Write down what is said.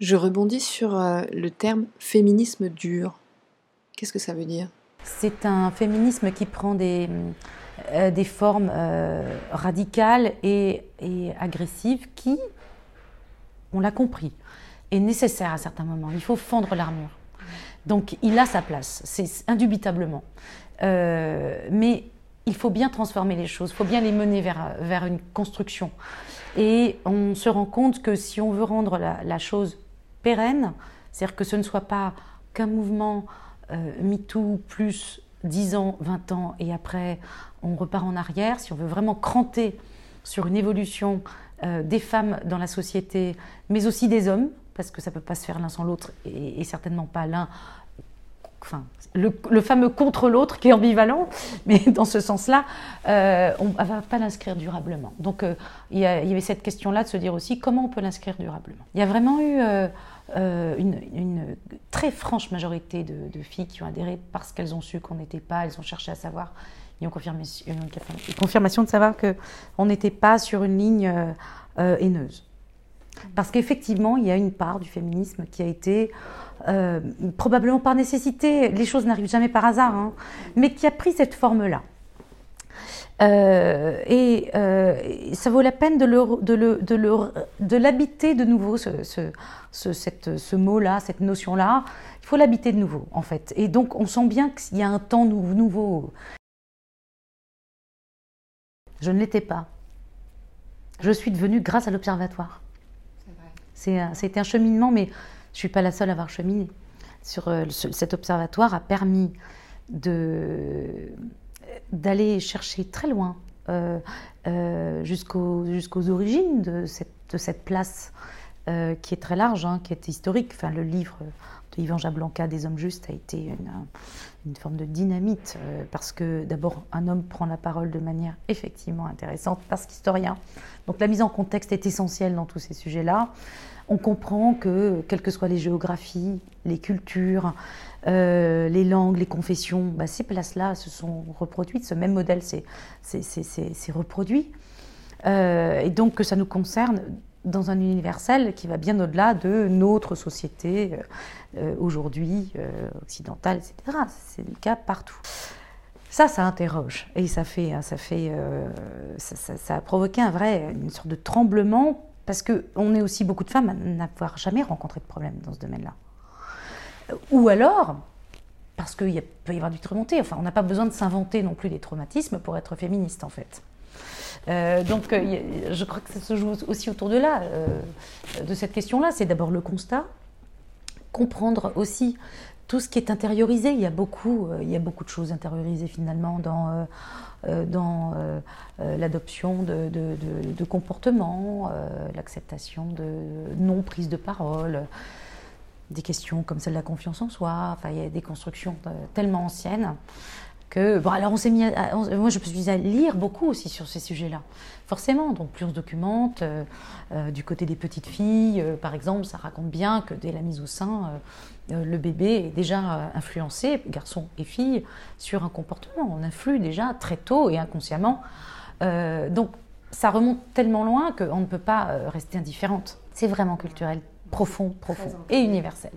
Je rebondis sur euh, le terme féminisme dur. Qu'est-ce que ça veut dire? C'est un féminisme qui prend des, euh, des formes euh, radicales et, et, agressives qui, on l'a compris, est nécessaire à certains moments. Il faut fendre l'armure. Donc il a sa place, c'est indubitablement. mais il faut bien transformer les choses, il faut bien les mener vers, vers une construction. Et on se rend compte que si on veut rendre la, la chose c'est-à-dire que ce ne soit pas qu'un mouvement euh, MeToo plus 10 ans, 20 ans, et après on repart en arrière, si on veut vraiment cranter sur une évolution euh, des femmes dans la société, mais aussi des hommes, parce que ça ne peut pas se faire l'un sans l'autre, et, certainement pas l'un enfin, le, fameux contre l'autre qui est ambivalent, mais dans ce sens-là, euh, on ne va pas l'inscrire durablement. Donc euh, il, y avait cette question-là de se dire aussi comment on peut l'inscrire durablement. Il y a vraiment eu euh, une, très franche majorité de, filles qui ont adhéré parce qu'elles ont su qu'on n'était pas, elles ont cherché à savoir, ils ont confirmé, une, confirmation de savoir qu'on n'était pas sur une ligne haineuse. Parce qu'effectivement, il y a une part du féminisme qui a été euh, probablement par nécessité, les choses n'arrivent jamais par hasard, hein, mais qui a pris cette forme-là. Euh, et euh, ça vaut la peine de, l'habiter de, nouveau, ce mot-là, cette notion-là. Il faut l'habiter de nouveau, en fait. Et donc, on sent bien qu'il y a un temps nouveau. Je ne l'étais pas. Je suis devenue grâce à l'observatoire. C'était un cheminement, mais je ne suis pas la seule à avoir cheminé. Sur, euh, cet observatoire a permis d'aller chercher très loin, euh, euh, jusqu'aux origines de cette, de cette place qui est très large, hein, qui est historique. Enfin, le livre de Yvan Jablanca, Des hommes justes, a été une, forme de dynamite, parce que d'abord, un homme prend la parole de manière effectivement intéressante, parce qu'historien. Donc la mise en contexte est essentielle dans tous ces sujets-là on comprend que, quelles que soient les géographies, les cultures, euh, les langues, les confessions, bah, ces places-là se sont reproduites, ce même modèle s'est reproduit. Euh, et donc que ça nous concerne dans un universel qui va bien au-delà de notre société euh, aujourd'hui, occidentale, etc. C'est le cas partout. Ça, ça interroge et ça fait, ça fait, ça, ça, a provoqué un vrai, une sorte de tremblement parce qu'on est aussi beaucoup de femmes à n'avoir jamais rencontré de problème dans ce domaine-là. Ou alors, parce qu'il peut y avoir du remonté. Enfin, on n'a pas besoin de s'inventer non plus des traumatismes pour être féministe, en fait. Euh, donc, euh, je crois que ça se joue aussi autour de là, euh, de cette question-là. C'est d'abord le constat, comprendre aussi tout ce qui est intériorisé. Il y a beaucoup, il y a beaucoup de choses intériorisées finalement dans l'adoption de, de, comportements, l'acceptation de non-prise de parole, des questions comme celle de la confiance en soi. Enfin, il y a des constructions tellement anciennes que bon alors on s'est mis moi je me suis à lire beaucoup aussi sur ces sujets-là forcément donc plus on se documente du côté des petites filles par exemple ça raconte bien que dès la mise au sein euh, le bébé est déjà euh, influencé, garçon et fille, sur un comportement. On influe déjà très tôt et inconsciemment. Euh, donc ça remonte tellement loin qu'on ne peut pas rester indifférente. C'est vraiment culturel, profond, profond et universel.